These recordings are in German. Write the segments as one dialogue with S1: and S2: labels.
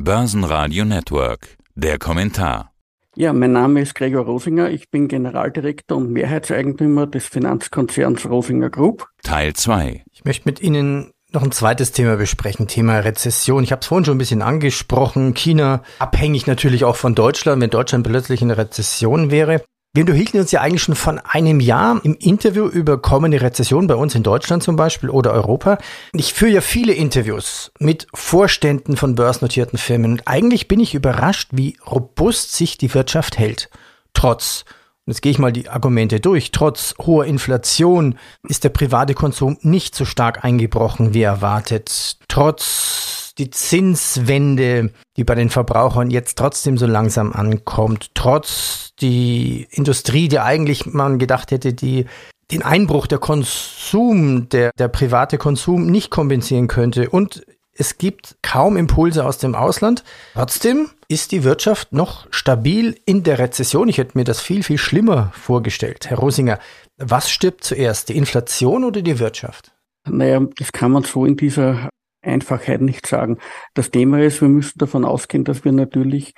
S1: Börsenradio Network. Der Kommentar.
S2: Ja, mein Name ist Gregor Rosinger. Ich bin Generaldirektor und Mehrheitseigentümer des Finanzkonzerns Rosinger Group.
S1: Teil 2.
S3: Ich möchte mit Ihnen noch ein zweites Thema besprechen, Thema Rezession. Ich habe es vorhin schon ein bisschen angesprochen. China abhängig natürlich auch von Deutschland, wenn Deutschland plötzlich in Rezession wäre. Wir unterhielten uns ja eigentlich schon von einem Jahr im Interview über kommende Rezession bei uns in Deutschland zum Beispiel oder Europa. Ich führe ja viele Interviews mit Vorständen von börsennotierten Firmen und eigentlich bin ich überrascht, wie robust sich die Wirtschaft hält. Trotz jetzt gehe ich mal die Argumente durch. Trotz hoher Inflation ist der private Konsum nicht so stark eingebrochen wie erwartet. Trotz die Zinswende, die bei den Verbrauchern jetzt trotzdem so langsam ankommt, trotz die Industrie, die eigentlich man gedacht hätte, die den Einbruch der Konsum, der, der private Konsum nicht kompensieren könnte und es gibt kaum Impulse aus dem Ausland. Trotzdem ist die Wirtschaft noch stabil in der Rezession. Ich hätte mir das viel, viel schlimmer vorgestellt. Herr Rosinger, was stirbt zuerst, die Inflation oder die Wirtschaft?
S2: Naja, das kann man so in dieser Einfachheit nicht sagen. Das Thema ist, wir müssen davon ausgehen, dass wir natürlich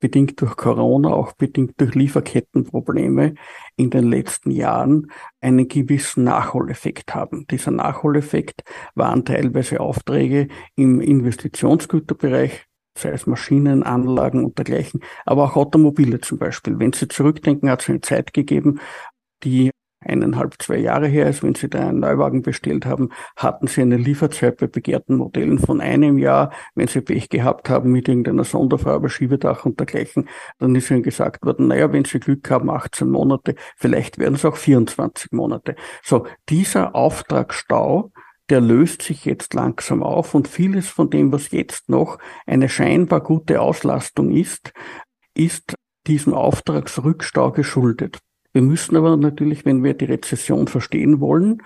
S2: bedingt durch Corona, auch bedingt durch Lieferkettenprobleme in den letzten Jahren einen gewissen Nachholeffekt haben. Dieser Nachholeffekt waren teilweise Aufträge im Investitionsgüterbereich, sei es Maschinen, Anlagen und dergleichen, aber auch Automobile zum Beispiel. Wenn Sie zurückdenken, hat es eine Zeit gegeben, die eineinhalb, zwei Jahre her ist, wenn Sie da einen Neuwagen bestellt haben, hatten Sie eine Lieferzeit bei begehrten Modellen von einem Jahr. Wenn Sie Pech gehabt haben mit irgendeiner Sonderfarbe, Schiebedach und dergleichen, dann ist Ihnen gesagt worden, naja, wenn Sie Glück haben, 18 Monate, vielleicht werden es auch 24 Monate. So, dieser Auftragsstau, der löst sich jetzt langsam auf und vieles von dem, was jetzt noch eine scheinbar gute Auslastung ist, ist diesem Auftragsrückstau geschuldet. Wir müssen aber natürlich, wenn wir die Rezession verstehen wollen,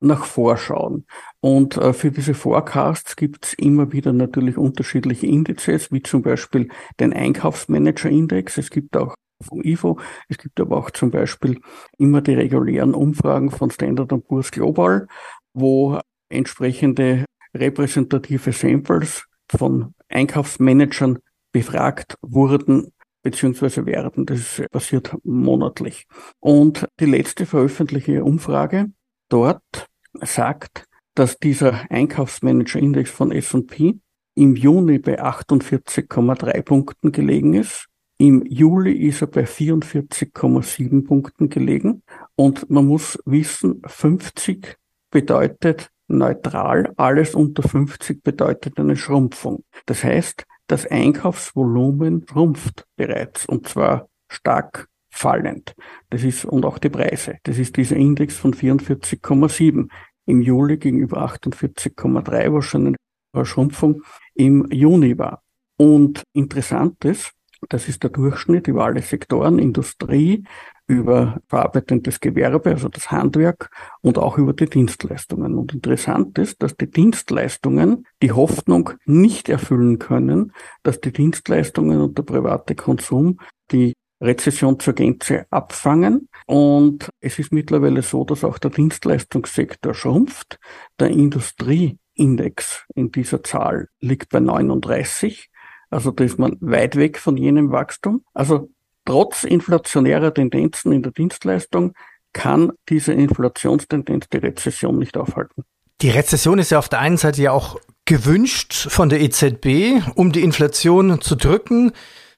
S2: nach vorschauen. Und äh, für diese Forecasts gibt es immer wieder natürlich unterschiedliche Indizes, wie zum Beispiel den Einkaufsmanager-Index. Es gibt auch vom IFO, es gibt aber auch zum Beispiel immer die regulären Umfragen von Standard Poor's Global, wo entsprechende repräsentative Samples von Einkaufsmanagern befragt wurden beziehungsweise werden. Das passiert monatlich. Und die letzte veröffentlichte Umfrage dort sagt, dass dieser Einkaufsmanager-Index von S&P im Juni bei 48,3 Punkten gelegen ist. Im Juli ist er bei 44,7 Punkten gelegen. Und man muss wissen, 50 bedeutet neutral, alles unter 50 bedeutet eine Schrumpfung. Das heißt, das Einkaufsvolumen schrumpft bereits und zwar stark fallend. Das ist, und auch die Preise. Das ist dieser Index von 44,7 im Juli gegenüber 48,3, was schon eine Schrumpfung im Juni war. Und interessant ist, das ist der Durchschnitt über alle Sektoren, Industrie, über verarbeitendes Gewerbe, also das Handwerk und auch über die Dienstleistungen. Und interessant ist, dass die Dienstleistungen die Hoffnung nicht erfüllen können, dass die Dienstleistungen und der private Konsum die Rezession zur Gänze abfangen. Und es ist mittlerweile so, dass auch der Dienstleistungssektor schrumpft. Der Industrieindex in dieser Zahl liegt bei 39. Also da ist man weit weg von jenem Wachstum. Also trotz inflationärer Tendenzen in der Dienstleistung kann diese Inflationstendenz die Rezession nicht aufhalten.
S3: Die Rezession ist ja auf der einen Seite ja auch gewünscht von der EZB, um die Inflation zu drücken.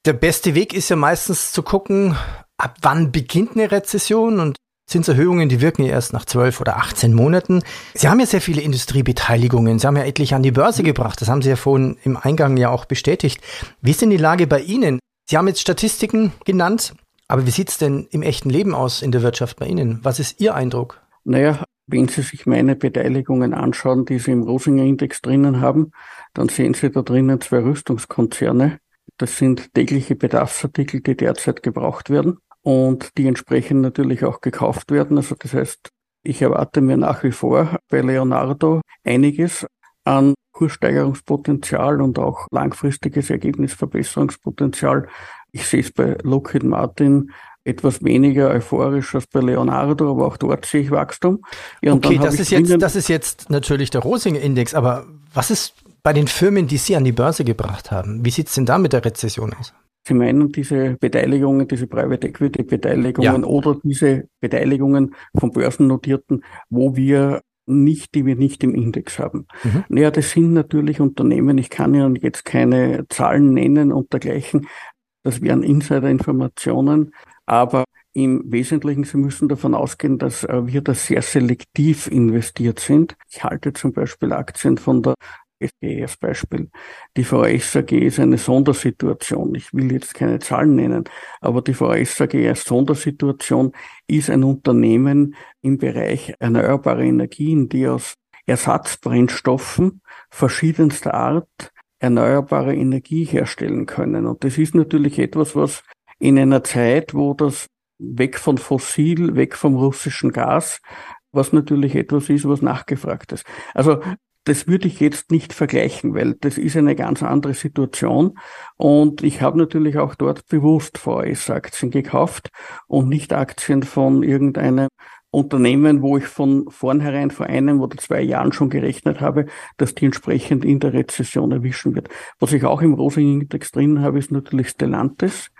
S3: Der beste Weg ist ja meistens zu gucken, ab wann beginnt eine Rezession und Zinserhöhungen, die wirken ja erst nach zwölf oder 18 Monaten. Sie haben ja sehr viele Industriebeteiligungen. Sie haben ja etliche an die Börse gebracht. Das haben Sie ja vorhin im Eingang ja auch bestätigt. Wie ist denn die Lage bei Ihnen? Sie haben jetzt Statistiken genannt, aber wie sieht es denn im echten Leben aus in der Wirtschaft bei Ihnen? Was ist Ihr Eindruck?
S2: Naja, wenn Sie sich meine Beteiligungen anschauen, die Sie im Rosinger Index drinnen haben, dann sehen Sie da drinnen zwei Rüstungskonzerne. Das sind tägliche Bedarfsartikel, die derzeit gebraucht werden und die entsprechend natürlich auch gekauft werden. Also das heißt, ich erwarte mir nach wie vor bei Leonardo einiges an Kurssteigerungspotenzial und auch langfristiges Ergebnisverbesserungspotenzial. Ich sehe es bei Lockheed Martin etwas weniger euphorisch als bei Leonardo, aber auch dort sehe ich Wachstum.
S3: Ja, okay, das ist, jetzt, das ist jetzt natürlich der Rosinger-Index, aber was ist bei den Firmen, die Sie an die Börse gebracht haben, wie sieht es denn da mit der Rezession aus?
S2: Sie meinen diese Beteiligungen, diese Private Equity Beteiligungen ja. oder diese Beteiligungen von Börsennotierten, wo wir nicht, die wir nicht im Index haben. Mhm. Naja, das sind natürlich Unternehmen, ich kann Ihnen jetzt keine Zahlen nennen und dergleichen, das wären Insider-Informationen, aber im Wesentlichen, Sie müssen davon ausgehen, dass äh, wir da sehr selektiv investiert sind. Ich halte zum Beispiel Aktien von der SG als Beispiel. Die VS AG ist eine Sondersituation. Ich will jetzt keine Zahlen nennen, aber die VS AG als Sondersituation ist ein Unternehmen im Bereich erneuerbare Energien, die aus Ersatzbrennstoffen verschiedenster Art erneuerbare Energie herstellen können. Und das ist natürlich etwas, was in einer Zeit, wo das weg von fossil, weg vom russischen Gas, was natürlich etwas ist, was nachgefragt ist. Also das würde ich jetzt nicht vergleichen, weil das ist eine ganz andere Situation. Und ich habe natürlich auch dort bewusst VS-Aktien gekauft und nicht Aktien von irgendeinem Unternehmen, wo ich von vornherein vor einem oder zwei Jahren schon gerechnet habe, dass die entsprechend in der Rezession erwischen wird. Was ich auch im Rosing-Index drin habe, ist natürlich Stellantis.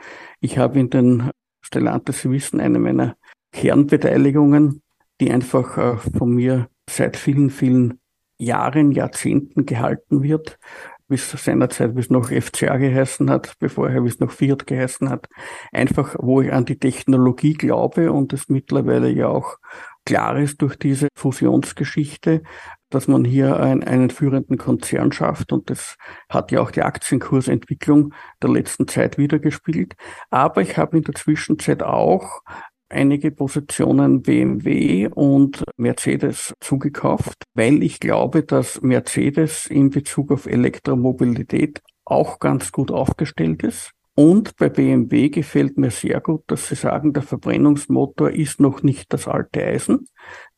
S2: Ich habe in den Stellantis, Sie wissen, eine meiner Kernbeteiligungen, die einfach äh, von mir seit vielen, vielen Jahren, Jahrzehnten gehalten wird, bis seinerzeit, bis noch FCA geheißen hat, bevor er bis noch Fiat geheißen hat. Einfach, wo ich an die Technologie glaube und es mittlerweile ja auch klar ist durch diese Fusionsgeschichte, dass man hier ein, einen führenden Konzern schafft und das hat ja auch die Aktienkursentwicklung der letzten Zeit wiedergespielt. Aber ich habe in der Zwischenzeit auch einige Positionen BMW und Mercedes zugekauft, weil ich glaube, dass Mercedes in Bezug auf Elektromobilität auch ganz gut aufgestellt ist. Und bei BMW gefällt mir sehr gut, dass Sie sagen, der Verbrennungsmotor ist noch nicht das alte Eisen.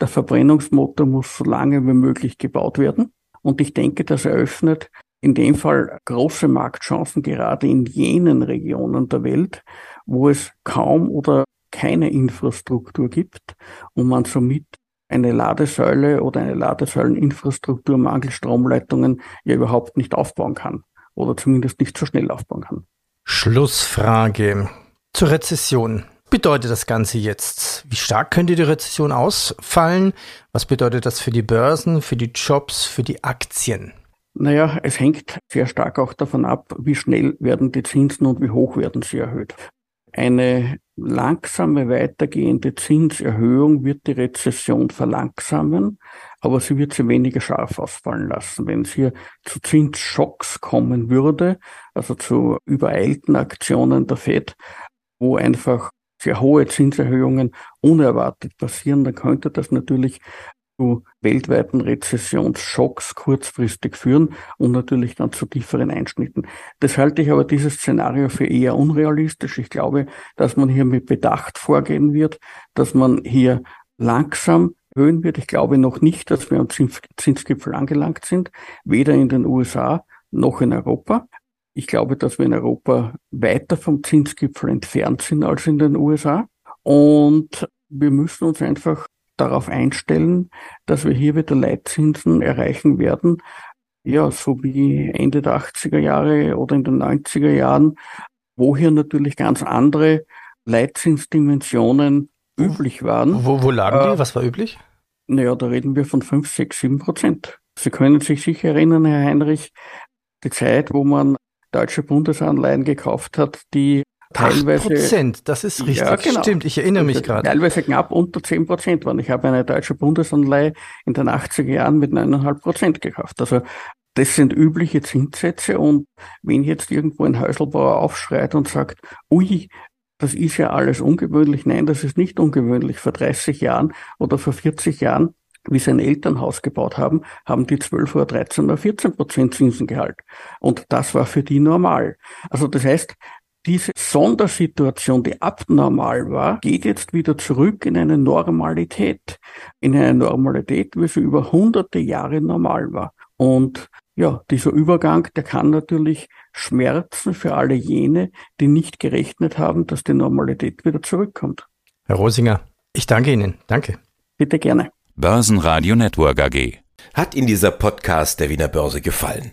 S2: Der Verbrennungsmotor muss so lange wie möglich gebaut werden. Und ich denke, das eröffnet in dem Fall große Marktchancen, gerade in jenen Regionen der Welt, wo es kaum oder keine Infrastruktur gibt und man somit eine Ladesäule oder eine Ladesäuleninfrastruktur mangels Stromleitungen ja überhaupt nicht aufbauen kann oder zumindest nicht so schnell aufbauen kann.
S3: Schlussfrage zur Rezession. Bedeutet das Ganze jetzt? Wie stark könnte die Rezession ausfallen? Was bedeutet das für die Börsen, für die Jobs, für die Aktien?
S2: Naja, es hängt sehr stark auch davon ab, wie schnell werden die Zinsen und wie hoch werden sie erhöht. Eine langsame weitergehende Zinserhöhung wird die Rezession verlangsamen, aber sie wird sie weniger scharf ausfallen lassen. Wenn es hier zu Zinsschocks kommen würde, also zu übereilten Aktionen der FED, wo einfach sehr hohe Zinserhöhungen unerwartet passieren, dann könnte das natürlich zu weltweiten Rezessionsschocks kurzfristig führen und natürlich dann zu tieferen Einschnitten. Das halte ich aber dieses Szenario für eher unrealistisch. Ich glaube, dass man hier mit Bedacht vorgehen wird, dass man hier langsam erhöhen wird. Ich glaube noch nicht, dass wir am Zinsgipfel angelangt sind, weder in den USA noch in Europa. Ich glaube, dass wir in Europa weiter vom Zinsgipfel entfernt sind als in den USA. Und wir müssen uns einfach darauf einstellen, dass wir hier wieder Leitzinsen erreichen werden. Ja, so wie Ende der 80er Jahre oder in den 90er Jahren, wo hier natürlich ganz andere Leitzinsdimensionen üblich waren.
S3: Wo, wo lagen die? Äh, Was war üblich?
S2: Naja, da reden wir von 5, 6, 7 Prozent. Sie können sich sicher erinnern, Herr Heinrich, die Zeit, wo man deutsche Bundesanleihen gekauft hat, die teilweise.
S3: Prozent, das ist richtig. Ja, genau. Stimmt, ich erinnere mich gerade.
S2: Teilweise knapp unter 10 Prozent waren. Ich habe eine deutsche Bundesanleihe in den 80er Jahren mit 9,5 Prozent gekauft. Also das sind übliche Zinssätze und wenn jetzt irgendwo ein Häuselbauer aufschreit und sagt, ui, das ist ja alles ungewöhnlich. Nein, das ist nicht ungewöhnlich. Vor 30 Jahren oder vor 40 Jahren, wie sie ein Elternhaus gebaut haben, haben die 12 oder 13 oder 14 Prozent Zinsengehalt. Und das war für die normal. Also das heißt, diese Sondersituation, die abnormal war, geht jetzt wieder zurück in eine Normalität. In eine Normalität, wie sie über hunderte Jahre normal war. Und ja, dieser Übergang, der kann natürlich schmerzen für alle jene, die nicht gerechnet haben, dass die Normalität wieder zurückkommt.
S3: Herr Rosinger, ich danke Ihnen. Danke.
S2: Bitte gerne.
S1: Börsenradio Network AG.
S4: Hat Ihnen dieser Podcast der Wiener Börse gefallen?